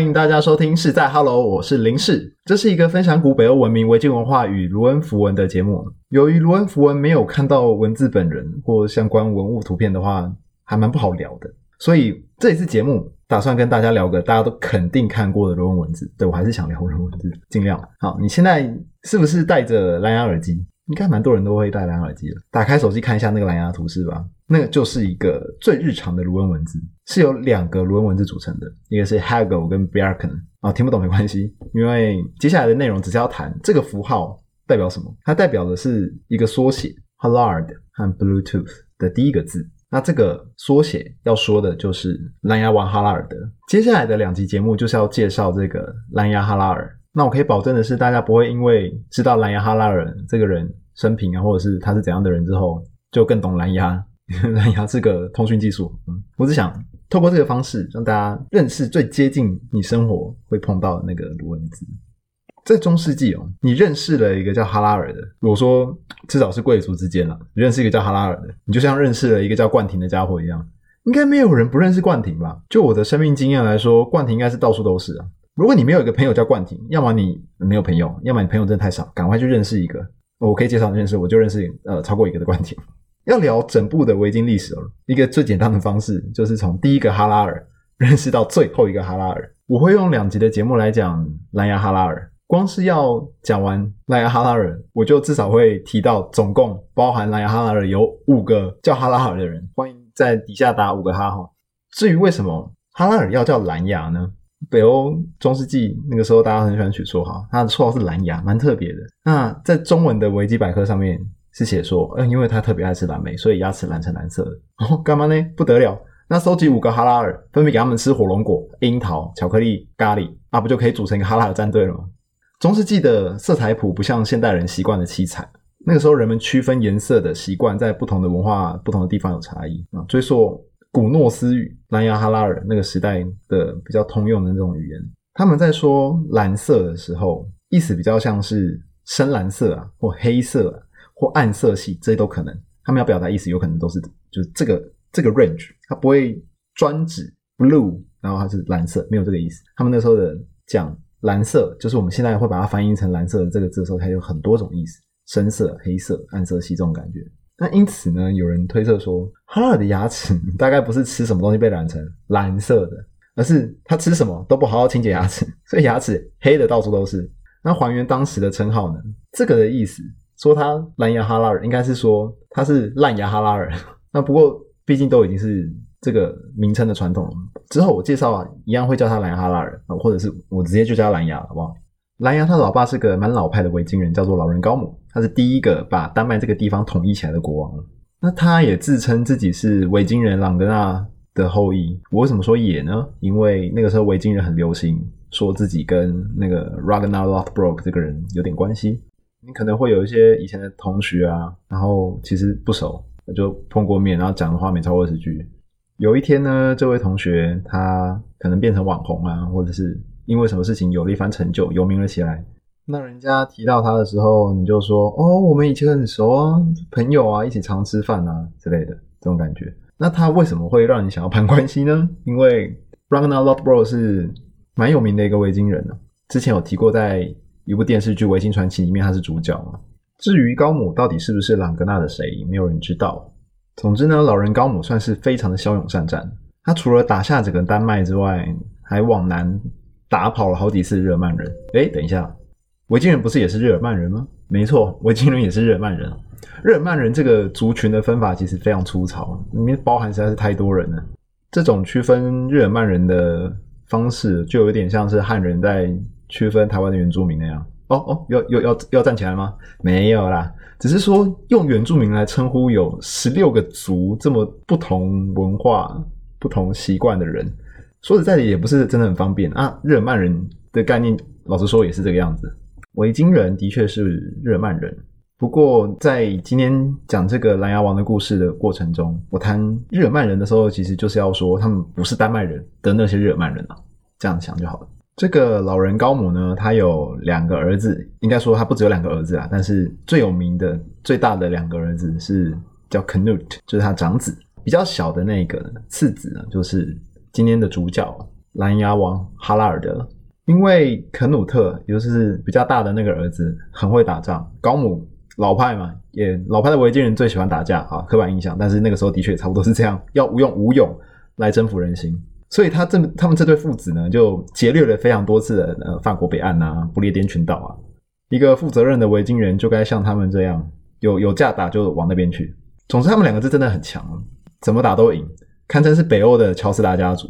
欢迎大家收听是在 Hello，我是林氏。这是一个分享古北欧文明、维京文化与卢恩符文的节目。由于卢恩符文没有看到文字本人或相关文物图片的话，还蛮不好聊的。所以这一次节目打算跟大家聊个大家都肯定看过的卢恩文字。对我还是想聊卢恩文字，尽量。好，你现在是不是戴着蓝牙耳机？应该蛮多人都会戴蓝牙耳机的。打开手机看一下那个蓝牙图示吧。那个就是一个最日常的卢恩文字，是由两个卢恩文字组成的，一个是 Hagel 跟 b i a r k e n 啊，听不懂没关系，因为接下来的内容只是要谈这个符号代表什么。它代表的是一个缩写 Hallard 和 Bluetooth 的第一个字。那这个缩写要说的就是蓝牙王哈拉尔德。接下来的两集节目就是要介绍这个蓝牙哈拉尔。那我可以保证的是，大家不会因为知道蓝牙哈拉尔这个人生平啊，或者是他是怎样的人之后，就更懂蓝牙。蓝牙这个通讯技术，嗯，我只想透过这个方式让大家认识最接近你生活会碰到的那个卢文字。在中世纪哦，你认识了一个叫哈拉尔的，我说至少是贵族之间了，认识一个叫哈拉尔的，你就像认识了一个叫冠廷的家伙一样。应该没有人不认识冠廷吧？就我的生命经验来说，冠廷应该是到处都是啊。如果你没有一个朋友叫冠廷，要么你没有朋友，要么你朋友真的太少，赶快去认识一个。我可以介绍认识，我就认识呃超过一个的冠廷。要聊整部的维京历史哦，一个最简单的方式就是从第一个哈拉尔认识到最后一个哈拉尔。我会用两集的节目来讲蓝牙哈拉尔。光是要讲完蓝牙哈拉尔，我就至少会提到总共包含蓝牙哈拉尔有五个叫哈拉尔的人。欢迎在底下打五个哈哈。至于为什么哈拉尔要叫蓝牙呢？北欧中世纪那个时候大家很喜欢取绰号，他的绰号是蓝牙，蛮特别的。那在中文的维基百科上面。是写说，嗯，因为他特别爱吃蓝莓，所以牙齿蓝成蓝色的。哦，干嘛呢？不得了！那收集五个哈拉尔，分别给他们吃火龙果、樱桃、巧克力、咖喱，那不就可以组成一个哈拉尔战队了吗？中世纪的色彩谱不像现代人习惯的七彩，那个时候人们区分颜色的习惯在不同的文化、不同的地方有差异啊。追溯古诺斯语、蓝牙哈拉尔那个时代的比较通用的那种语言，他们在说蓝色的时候，意思比较像是深蓝色啊，或黑色。啊。或暗色系，这些都可能。他们要表达意思，有可能都是就是这个这个 range，它不会专指 blue，然后它是蓝色，没有这个意思。他们那时候的讲蓝色，就是我们现在会把它翻译成蓝色的这个字的时候，它有很多种意思：深色、黑色、暗色系这种感觉。那因此呢，有人推测说，哈尔的牙齿 大概不是吃什么东西被染成蓝色的，而是他吃什么都不好好清洁牙齿，所以牙齿黑的到处都是。那还原当时的称号呢？这个的意思。说他蓝牙哈拉人，应该是说他是烂牙哈拉人。那不过毕竟都已经是这个名称的传统了。之后我介绍啊，一样会叫他蓝牙哈拉人，或者是我直接就叫蓝牙，好不好？蓝牙他老爸是个蛮老派的维京人，叫做老人高姆，他是第一个把丹麦这个地方统一起来的国王。那他也自称自己是维京人朗格纳的后裔。我为什么说也呢？因为那个时候维京人很流行说自己跟那个 Ragnar Lothbrok 这个人有点关系。你可能会有一些以前的同学啊，然后其实不熟，就碰过面，然后讲的话没超过二十句。有一天呢，这位同学他可能变成网红啊，或者是因为什么事情有了一番成就，有名了起来。那人家提到他的时候，你就说：“哦，我们以前很熟啊，朋友啊，一起常吃饭啊之类的这种感觉。”那他为什么会让你想要攀关系呢？因为 Ragnar Lothbrok 是蛮有名的一个维京人呢，之前有提过在。一部电视剧《维京传奇》里面，他是主角嘛？至于高姆到底是不是朗格纳的谁，没有人知道。总之呢，老人高姆算是非常的骁勇善战。他除了打下整个丹麦之外，还往南打跑了好几次日耳曼人。哎，等一下，维京人不是也是日耳曼人吗？没错，维京人也是日耳曼人。日耳曼人这个族群的分法其实非常粗糙，里面包含实在是太多人了。这种区分日耳曼人的方式，就有点像是汉人在。区分台湾的原住民那样哦哦，要要要要站起来吗？没有啦，只是说用原住民来称呼有十六个族这么不同文化、不同习惯的人，说实在的也不是真的很方便啊。日耳曼人的概念，老实说也是这个样子。维京人的确是日耳曼人，不过在今天讲这个蓝牙王的故事的过程中，我谈日耳曼人的时候，其实就是要说他们不是丹麦人的那些日耳曼人啊，这样想就好了。这个老人高姆呢，他有两个儿子，应该说他不只有两个儿子啊，但是最有名的、最大的两个儿子是叫 Canute，就是他长子。比较小的那个次子呢，就是今天的主角蓝牙王哈拉尔德。因为肯努特，也就是比较大的那个儿子，很会打仗，高姆老派嘛，也老派的维京人最喜欢打架啊，刻板印象。但是那个时候的确差不多是这样，要用武勇来征服人心。所以他这他们这对父子呢，就劫掠了非常多次的呃法国北岸啊，不列颠群岛啊。一个负责任的维京人就该像他们这样，有有架打就往那边去。总之，他们两个字真的很强，怎么打都赢，堪称是北欧的乔斯达家族。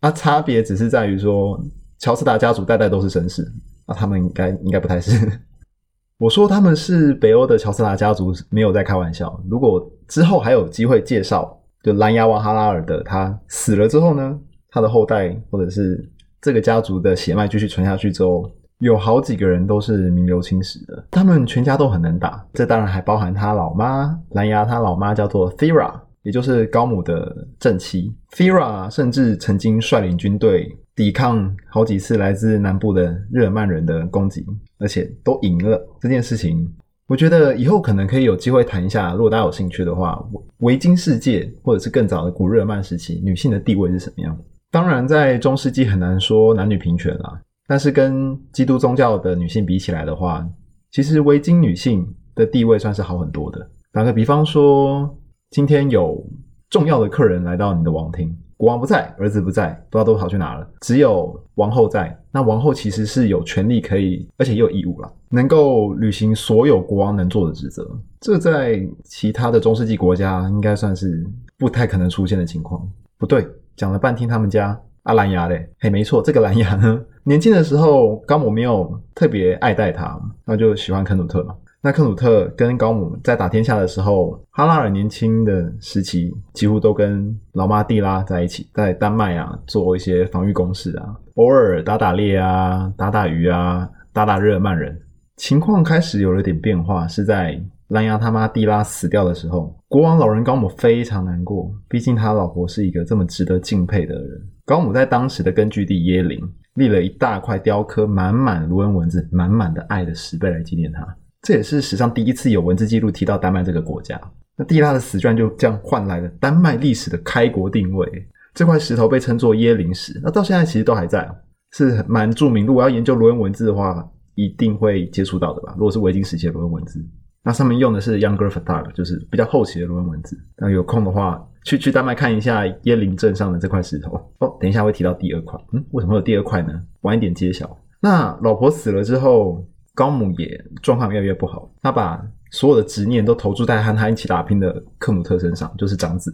那差别只是在于说。乔斯达家族代代都是绅士，那他们应该应该不太是。我说他们是北欧的乔斯达家族，没有在开玩笑。如果之后还有机会介绍，就蓝牙王哈拉尔的他死了之后呢，他的后代或者是这个家族的血脉继续传下去之后，有好几个人都是名留青史的。他们全家都很能打，这当然还包含他老妈蓝牙，他老妈叫做 Thera，也就是高姆的正妻。Thera 甚至曾经率领军队。抵抗好几次来自南部的日耳曼人的攻击，而且都赢了这件事情。我觉得以后可能可以有机会谈一下，如果大家有兴趣的话，维京世界或者是更早的古日耳曼时期，女性的地位是什么样？当然，在中世纪很难说男女平权啦，但是跟基督宗教的女性比起来的话，其实维京女性的地位算是好很多的。打个比方说，今天有重要的客人来到你的王庭。国王不在，儿子不在，不知道都跑去哪了。只有王后在。那王后其实是有权利可以，而且也有义务了，能够履行所有国王能做的职责。这在其他的中世纪国家应该算是不太可能出现的情况。不对，讲了半天他们家阿蓝牙嘞，嘿，没错，这个蓝牙呢，年轻的时候高姆没有特别爱戴他，那就喜欢肯努特嘛。那克努特跟高姆在打天下的时候，哈拉尔年轻的时期几乎都跟老妈蒂拉在一起，在丹麦啊做一些防御工事啊，偶尔打打猎啊，打打鱼啊，打打日耳曼人。情况开始有了点变化，是在蓝牙他妈蒂拉死掉的时候，国王老人高姆非常难过，毕竟他老婆是一个这么值得敬佩的人。高姆在当时的根据地耶林立了一大块雕刻满满卢恩文字、满满的爱的石碑来纪念他。这也是史上第一次有文字记录提到丹麦这个国家。那蒂拉的死，居然就这样换来了丹麦历史的开国定位。这块石头被称作耶林石，那到现在其实都还在，是蛮著名。如果要研究罗恩文字的话，一定会接触到的吧？如果是维京时期的罗恩文字，那上面用的是 Younger f a t a g 就是比较后期的罗恩文字。那有空的话，去去丹麦看一下耶林镇上的这块石头。哦，等一下会提到第二块。嗯，为什么有第二块呢？晚一点揭晓。那老婆死了之后。高姆也状况越来越不好，他把所有的执念都投注在和他一起打拼的克努特身上，就是长子，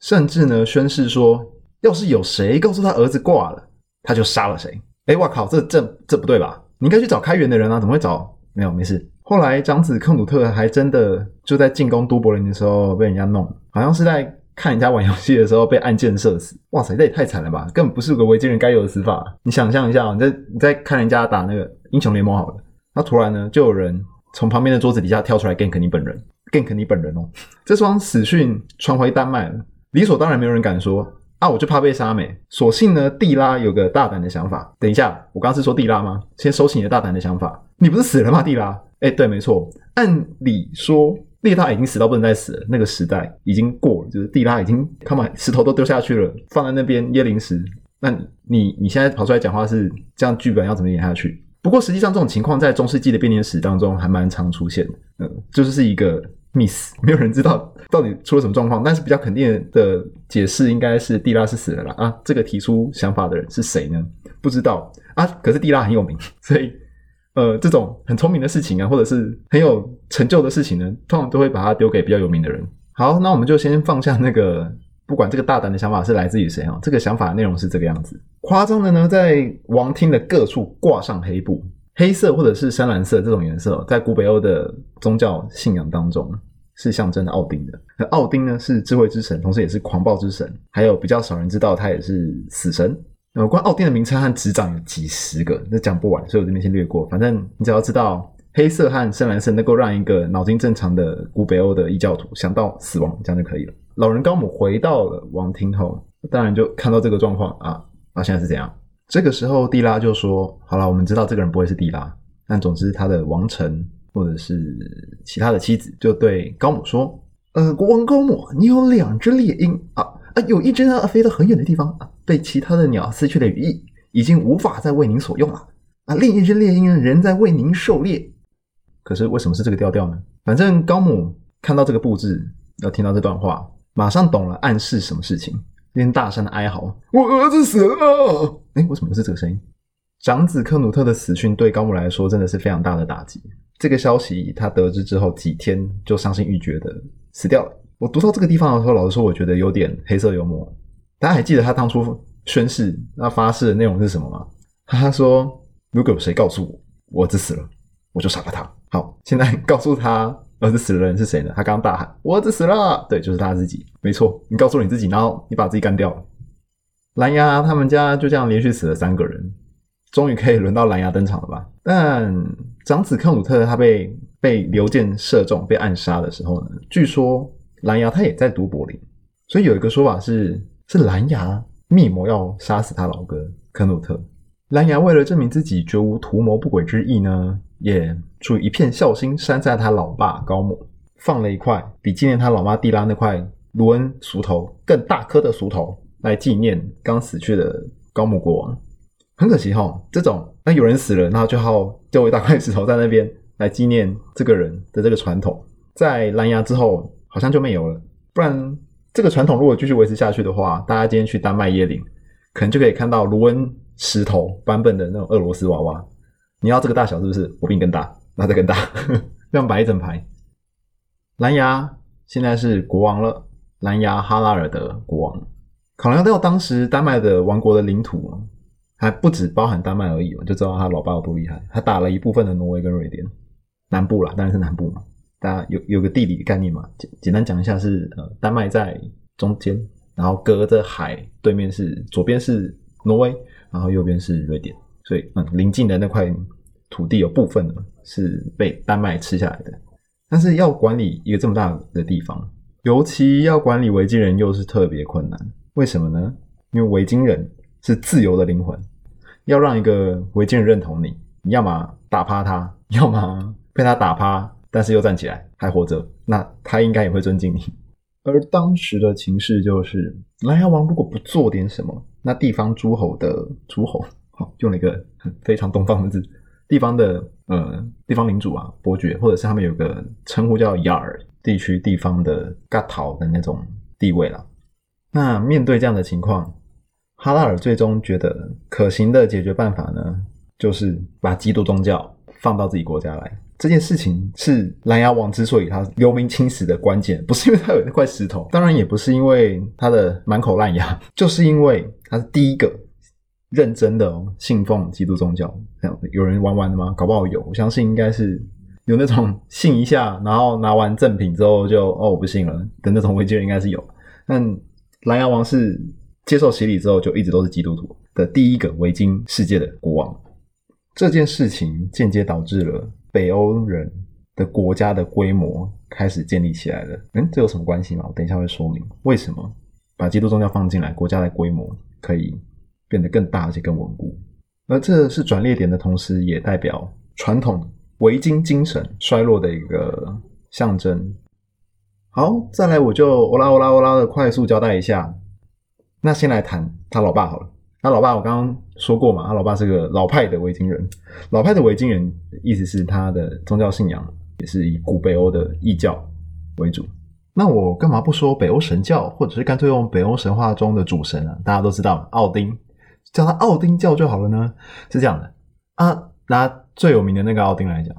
甚至呢宣誓说，要是有谁告诉他儿子挂了，他就杀了谁。哎，我靠，这这这不对吧？你应该去找开源的人啊，怎么会找？没有，没事。后来长子克努特还真的就在进攻都柏林的时候被人家弄，好像是在看人家玩游戏的时候被暗箭射死。哇塞，这也太惨了吧！根本不是个维京人该有的死法。你想象一下，你在你在看人家打那个英雄联盟好了。那突然呢，就有人从旁边的桌子底下跳出来 gank 你本人，gank 你本人哦。这双死讯传回丹麦了，理所当然没有人敢说啊，我就怕被杀没。所幸呢，蒂拉有个大胆的想法。等一下，我刚刚是说蒂拉吗？先收起你的大胆的想法。你不是死了吗，蒂拉？哎，对，没错。按理说，列大已经死到不能再死了，那个时代已经过了，就是蒂拉已经他把石头都丢下去了，放在那边椰林石。那你你现在跑出来讲话是这样，剧本要怎么演下去？不过，实际上这种情况在中世纪的编年史当中还蛮常出现的。嗯，就是是一个 miss，没有人知道到底出了什么状况。但是比较肯定的解释应该是蒂拉是死了啦。啊，这个提出想法的人是谁呢？不知道啊。可是蒂拉很有名，所以呃，这种很聪明的事情啊，或者是很有成就的事情呢，通常都会把它丢给比较有名的人。好，那我们就先放下那个。不管这个大胆的想法是来自于谁啊，这个想法内容是这个样子。夸张的呢，在王厅的各处挂上黑布，黑色或者是深蓝色这种颜色，在古北欧的宗教信仰当中是象征的奥丁的。那奥丁呢是智慧之神，同时也是狂暴之神，还有比较少人知道他也是死神。有关奥丁的名称和执掌有几十个，那讲不完，所以我这边先略过。反正你只要知道黑色和深蓝色能够让一个脑筋正常的古北欧的异教徒想到死亡，这样就可以了。老人高姆回到了王厅后，当然就看到这个状况啊啊！现在是怎样？这个时候，蒂拉就说：“好了，我们知道这个人不会是蒂拉，但总之他的王臣或者是其他的妻子就对高姆说：‘呃，国王高姆，你有两只猎鹰啊啊，有一只呢飞到很远的地方啊，被其他的鸟撕去了羽翼，已经无法再为您所用了。啊，另一只猎鹰仍在为您狩猎。可是为什么是这个调调呢？反正高母看到这个布置，要听到这段话，马上懂了暗示什么事情，边大声的哀嚎：“我儿子死了！”哎，为什么是这个声音？长子克努特的死讯对高木来说真的是非常大的打击。这个消息他得知之后，几天就伤心欲绝的死掉了。我读到这个地方的时候，老实说，我觉得有点黑色幽默。大家还记得他当初宣誓那发誓的内容是什么吗？他说：“如果有谁告诉我我儿子死了，我就杀了他。”好，现在告诉他儿子死了的人是谁呢？他刚刚大喊：“我儿子死了！”对，就是他自己。没错，你告诉你自己，然后你把自己干掉了。蓝牙他们家就这样连续死了三个人，终于可以轮到蓝牙登场了吧？但长子克鲁特他被被刘健射中被暗杀的时候呢？据说蓝牙他也在读柏林，所以有一个说法是是蓝牙密谋要杀死他老哥克鲁特。蓝牙为了证明自己绝无图谋不轨之意呢？也出于一片孝心，山寨他老爸高木放了一块比纪念他老妈蒂拉那块卢恩俗头更大颗的俗头，来纪念刚死去的高木国王。很可惜哈，这种那有人死了，然后就好丢一大块石头在那边来纪念这个人的这个传统，在蓝牙之后好像就没有了。不然这个传统如果继续维持下去的话，大家今天去丹麦耶林，可能就可以看到卢恩石头版本的那种俄罗斯娃娃。你要这个大小是不是？我比你更大，那再更大，这样摆一整排。蓝牙现在是国王了，蓝牙哈拉尔的国王。考量到当时丹麦的王国的领土还不止包含丹麦而已就知道他老爸有多厉害。他打了一部分的挪威跟瑞典南部啦，当然是南部嘛。大家有有个地理概念嘛？简简单讲一下是呃，丹麦在中间，然后隔着海，对面是左边是挪威，然后右边是瑞典。所以，嗯，临近的那块土地有部分呢是被丹麦吃下来的，但是要管理一个这么大的地方，尤其要管理维京人，又是特别困难。为什么呢？因为维京人是自由的灵魂，要让一个维京人认同你，你要么打趴他，要么被他打趴，但是又站起来还活着，那他应该也会尊敬你。而当时的情势就是，莱牙王如果不做点什么，那地方诸侯的诸侯。好用了一个非常东方的字，地方的呃地方领主啊，伯爵，或者是他们有个称呼叫雅尔地区地方的嘎陶的那种地位了。那面对这样的情况，哈拉尔最终觉得可行的解决办法呢，就是把基督宗教放到自己国家来。这件事情是蓝牙王之所以他留名青史的关键，不是因为他有那块石头，当然也不是因为他的满口烂牙，就是因为他是第一个。认真的信奉基督宗教，这样有人玩玩的吗？搞不好有，我相信应该是有那种信一下，然后拿完赠品之后就哦我不信了的那种维京人应该是有。但蓝牙王是接受洗礼之后就一直都是基督徒的第一个维京世界的国王。这件事情间接导致了北欧人的国家的规模开始建立起来了。嗯，这有什么关系吗？我等一下会说明为什么把基督宗教放进来，国家的规模可以。变得更大而且更稳固，而这是转捩点的同时，也代表传统维京精神衰落的一个象征。好，再来我就欧拉欧拉欧拉的快速交代一下。那先来谈他老爸好了。他老爸我刚刚说过嘛，他老爸是个老派的维京人。老派的维京人意思是他的宗教信仰也是以古北欧的异教为主。那我干嘛不说北欧神教，或者是干脆用北欧神话中的主神啊？大家都知道奥丁。叫他奥丁教就好了呢？是这样的啊，拿最有名的那个奥丁来讲，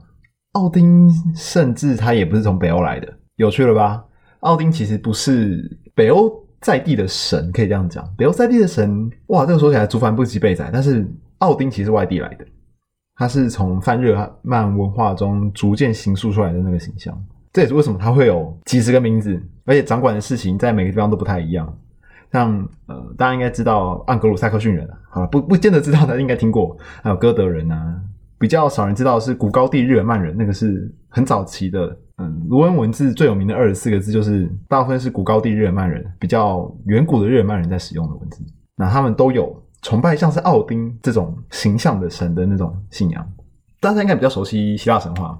奥丁甚至他也不是从北欧来的，有趣了吧？奥丁其实不是北欧在地的神，可以这样讲。北欧在地的神，哇，这个说起来竹凡不及被宰，但是奥丁其实是外地来的，他是从泛日漫文化中逐渐形塑出来的那个形象。这也是为什么他会有几十个名字，而且掌管的事情在每个地方都不太一样。像呃，大家应该知道安格鲁撒克逊人，好了，不不见得知道的，应该听过。还有哥德人啊，比较少人知道是古高地日耳曼人，那个是很早期的。嗯，卢恩文字最有名的二十四个字，就是大部分是古高地日耳曼人，比较远古的日耳曼人在使用的文字。那他们都有崇拜像是奥丁这种形象的神的那种信仰。大家应该比较熟悉希腊神话。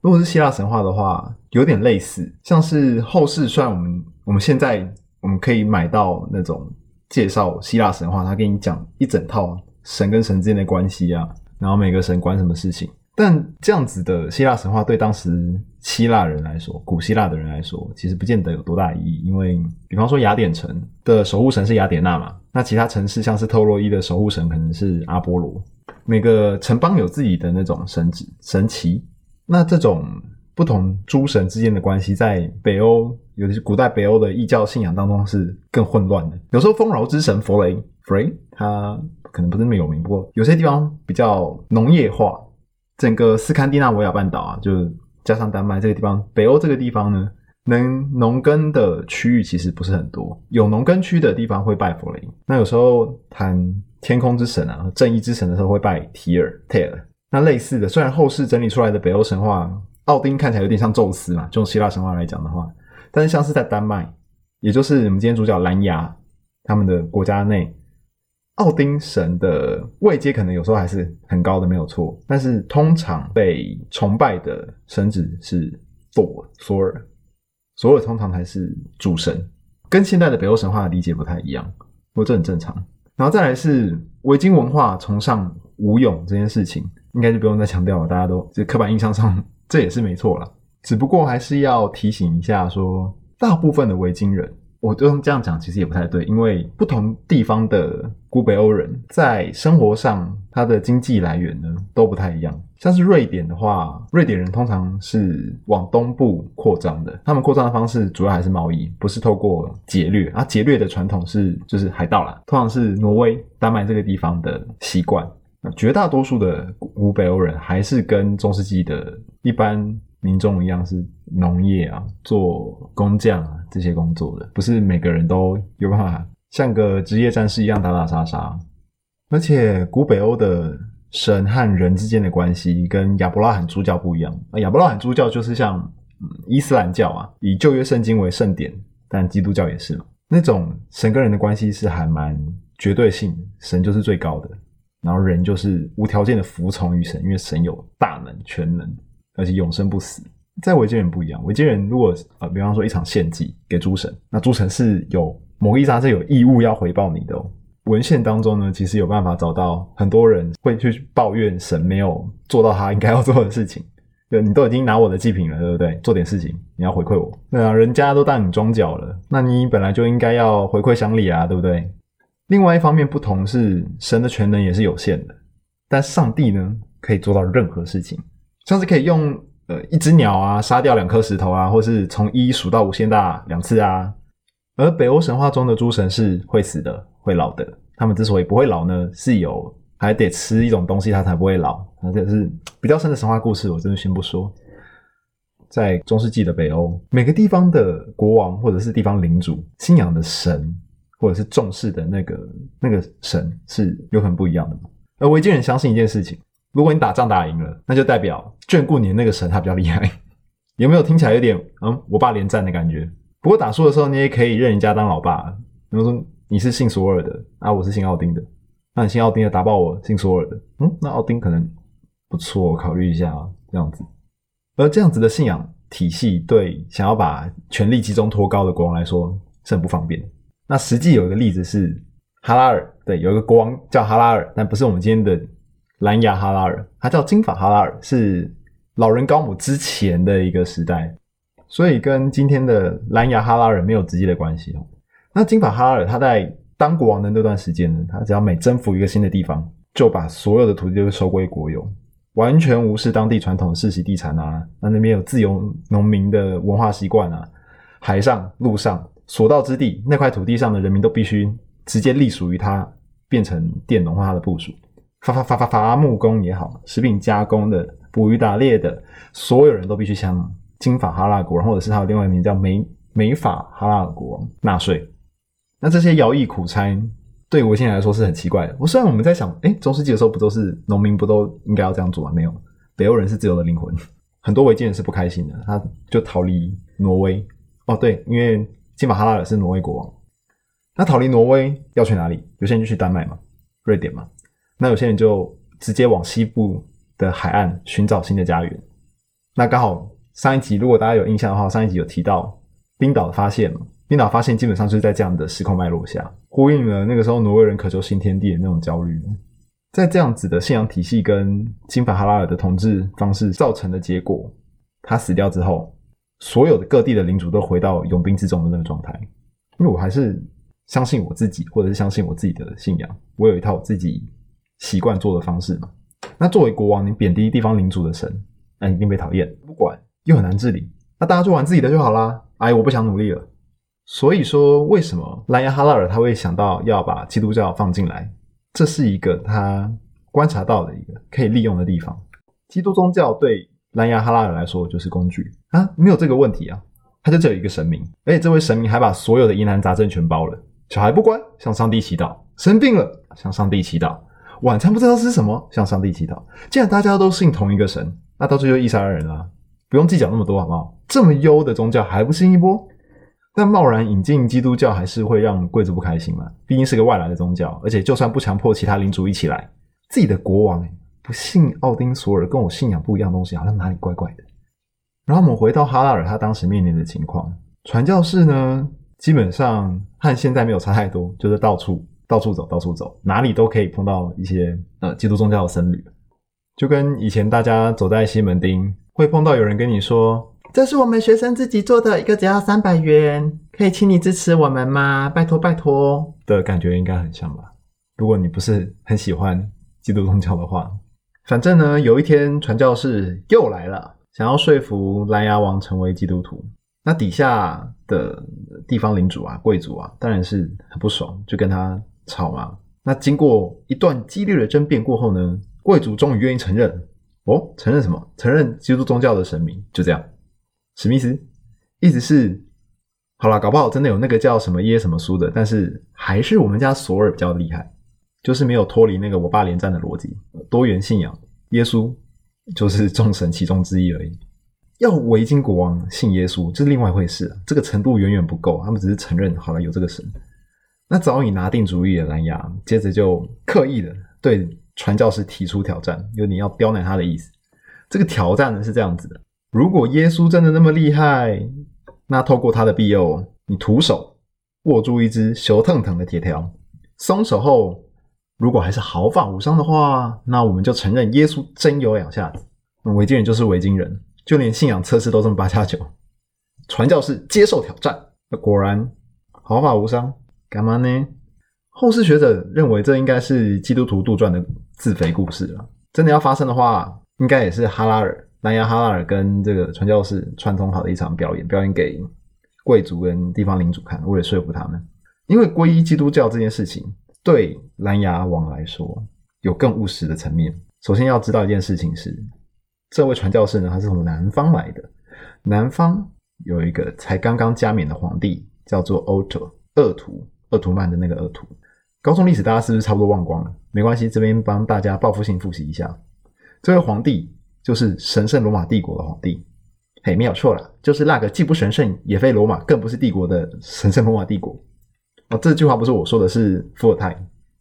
如果是希腊神话的话，有点类似，像是后世，虽然我们我们现在。我们可以买到那种介绍希腊神话，他给你讲一整套神跟神之间的关系啊，然后每个神管什么事情。但这样子的希腊神话对当时希腊人来说，古希腊的人来说，其实不见得有多大意义。因为，比方说雅典城的守护神是雅典娜嘛，那其他城市像是特洛伊的守护神可能是阿波罗。每个城邦有自己的那种神神奇，那这种不同诸神之间的关系，在北欧，尤其是古代北欧的异教信仰当中是更混乱的。有时候丰饶之神弗雷弗雷，他可能不是那么有名，不过有些地方比较农业化。整个斯堪的纳维亚半岛啊，就加上丹麦这个地方，北欧这个地方呢，能农耕的区域其实不是很多。有农耕区的地方会拜弗雷。那有时候谈天空之神啊、正义之神的时候会拜提尔 （Tyr）。那类似的，虽然后世整理出来的北欧神话，奥丁看起来有点像宙斯嘛，就用希腊神话来讲的话，但是像是在丹麦，也就是我们今天主角蓝牙他们的国家内。奥丁神的位阶可能有时候还是很高的，没有错。但是通常被崇拜的神祇是索索尔，索尔通常才是主神，跟现代的北欧神话的理解不太一样，不过这很正常。然后再来是维京文化崇尚武勇这件事情，应该就不用再强调了，大家都就刻板印象上这也是没错了。只不过还是要提醒一下，说大部分的维京人。我就这样讲，其实也不太对，因为不同地方的古北欧人在生活上，他的经济来源呢都不太一样。像是瑞典的话，瑞典人通常是往东部扩张的，他们扩张的方式主要还是贸易，不是透过劫掠。啊，劫掠的传统是就是海盗啦，通常是挪威、丹麦这个地方的习惯。那绝大多数的古北欧人还是跟中世纪的一般。民众一样是农业啊，做工匠啊这些工作的，不是每个人都有办法像个职业战士一样打打杀杀。而且古北欧的神和人之间的关系跟亚伯拉罕诸教不一样。亚伯拉罕诸教就是像伊斯兰教啊，以旧约圣经为圣典，但基督教也是嘛。那种神跟人的关系是还蛮绝对性，神就是最高的，然后人就是无条件的服从于神，因为神有大能全能。而且永生不死，在维京人不一样。维京人如果呃，比方说一场献祭给诸神，那诸神是有某个意义上是有义务要回报你的哦。文献当中呢，其实有办法找到很多人会去抱怨神没有做到他应该要做的事情。对，你都已经拿我的祭品了，对不对？做点事情，你要回馈我。那人家都当你庄脚了，那你本来就应该要回馈乡里啊，对不对？另外一方面，不同是神的全能也是有限的，但上帝呢，可以做到任何事情。像是可以用呃一只鸟啊杀掉两颗石头啊，或是从一数到无限大两次啊。而北欧神话中的诸神是会死的、会老的。他们之所以不会老呢，是有还得吃一种东西，它才不会老。那这是比较深的神话故事，我真的先不说。在中世纪的北欧，每个地方的国王或者是地方领主信仰的神，或者是重视的那个那个神是有很不一样的。而维京人相信一件事情。如果你打仗打赢了，那就代表眷顾你的那个神他比较厉害，有没有听起来有点嗯我爸连战的感觉？不过打输的时候你也可以认人家当老爸，比如说你是姓索尔的啊，我是姓奥丁的，那你姓奥丁的打爆我姓索尔的，嗯，那奥丁可能不错，考虑一下这样子。而这样子的信仰体系对想要把权力集中托高的国王来说是很不方便。那实际有一个例子是哈拉尔，对，有一个国王叫哈拉尔，但不是我们今天的。蓝牙哈拉尔，他叫金发哈拉尔，是老人高姆之前的一个时代，所以跟今天的蓝牙哈拉尔没有直接的关系哦。那金发哈拉尔他在当国王的那段时间呢，他只要每征服一个新的地方，就把所有的土地都收归国有，完全无视当地传统的世袭地产啊，那那边有自由农民的文化习惯啊，海上、陆上所到之地，那块土地上的人民都必须直接隶属于他，变成佃农化的部署。伐伐伐伐伐木工也好，食品加工的、捕鱼打猎的，所有人都必须向金法哈拉国王，或者是他的另外一名叫美美法哈拉国王纳税。那这些徭役苦差对维京人来说是很奇怪的。我虽然我们在想，哎，中世纪的时候不都是农民不都应该要这样做吗？没有，北欧人是自由的灵魂，很多维京人是不开心的，他就逃离挪威。哦，对，因为金法哈拉尔是挪威国王，那逃离挪威要去哪里？有些人就去丹麦嘛，瑞典嘛。那有些人就直接往西部的海岸寻找新的家园。那刚好上一集，如果大家有印象的话，上一集有提到冰岛的发现嘛。冰岛发现基本上就是在这样的时空脉络下，呼应了那个时候挪威人渴求新天地的那种焦虑。在这样子的信仰体系跟金法哈拉尔的统治方式造成的结果，他死掉之后，所有的各地的领主都回到永兵自重的那个状态。因为我还是相信我自己，或者是相信我自己的信仰，我有一套自己习惯做的方式嘛。那作为国王，你贬低地方领主的神，那一定被讨厌，不管又很难治理。那大家做完自己的就好啦。哎，我不想努力了。所以说，为什么蓝牙哈拉尔他会想到要把基督教放进来？这是一个他观察到的一个可以利用的地方。基督宗教对蓝牙哈拉尔来说就是工具啊，没有这个问题啊。他就只有一个神明，而且这位神明还把所有的疑难杂症全包了。小孩不乖，向上帝祈祷；生病了，向上帝祈祷；晚餐不知道吃什么，向上帝祈祷。既然大家都信同一个神，那到最后一杀二人啦，不用计较那么多，好不好？这么优的宗教还不信一波？但贸然引进基督教还是会让贵族不开心嘛？毕竟是个外来的宗教，而且就算不强迫其他领主一起来，自己的国王不信奥丁索尔，跟我信仰不一样东西，好像哪里怪怪的。然后我们回到哈拉尔他当时面临的情况，传教士呢，基本上和现在没有差太多，就是到处到处走，到处走，哪里都可以碰到一些呃基督宗教的僧侣，就跟以前大家走在西门町会碰到有人跟你说。这是我们学生自己做的一个，只要三百元，可以请你支持我们吗？拜托拜托的感觉应该很像吧？如果你不是很喜欢基督宗教的话，反正呢，有一天传教士又来了，想要说服蓝牙王成为基督徒。那底下的地方领主啊、贵族啊，当然是很不爽，就跟他吵嘛。那经过一段激烈的争辩过后呢，贵族终于愿意承认哦，承认什么？承认基督宗教的神明，就这样。史密斯意思是，好了，搞不好真的有那个叫什么耶什么书的，但是还是我们家索尔比较厉害，就是没有脱离那个我爸连战的逻辑，多元信仰，耶稣就是众神其中之一而已。要维京国王信耶稣，这是另外一回事啊，这个程度远远不够，他们只是承认好了有这个神。那早已拿定主意的蓝牙，接着就刻意的对传教士提出挑战，有点要刁难他的意思。这个挑战呢是这样子的。如果耶稣真的那么厉害，那透过他的庇佑，你徒手握住一只熊腾腾的铁条，松手后，如果还是毫发无伤的话，那我们就承认耶稣真有两下子。那维京人就是维京人，就连信仰测试都这么八加九。传教士接受挑战，那果然毫发无伤。干嘛呢？后世学者认为这应该是基督徒杜撰的自肥故事了。真的要发生的话，应该也是哈拉尔。南亚哈拉尔跟这个传教士串通好的一场表演，表演给贵族跟地方领主看，为了说服他们。因为皈依基督教这件事情，对蓝牙王来说有更务实的层面。首先要知道一件事情是，这位传教士呢，他是从南方来的。南方有一个才刚刚加冕的皇帝，叫做欧特鄂图鄂图曼的那个鄂图。高中历史大家是不是差不多忘光了？没关系，这边帮大家报复性复习一下，这位皇帝。就是神圣罗马帝国的皇帝，嘿，没有错了，就是那个既不神圣也非罗马，更不是帝国的神圣罗马帝国。哦，这句话不是我说的，是伏尔泰。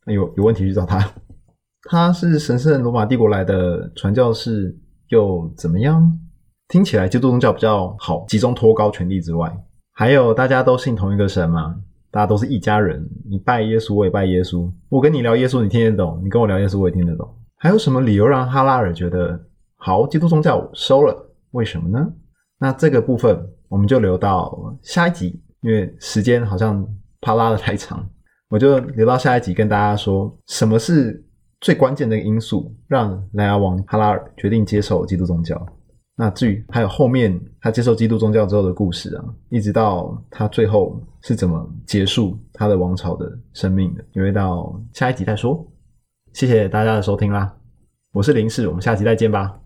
有有问题去找他。他是神圣罗马帝国来的传教士，又怎么样？听起来基督宗教比较好，集中托高权力之外，还有大家都信同一个神嘛，大家都是一家人。你拜耶稣，我也拜耶稣。我跟你聊耶稣，你听得懂；你跟我聊耶稣，我也听得懂。还有什么理由让哈拉尔觉得？好，基督宗教收了，为什么呢？那这个部分我们就留到下一集，因为时间好像怕拉的太长，我就留到下一集跟大家说，什么是最关键的因素，让莱亚王哈拉尔决定接受基督宗教。那至于还有后面他接受基督宗教之后的故事啊，一直到他最后是怎么结束他的王朝的生命的，留到下一集再说。谢谢大家的收听啦，我是林氏，我们下集再见吧。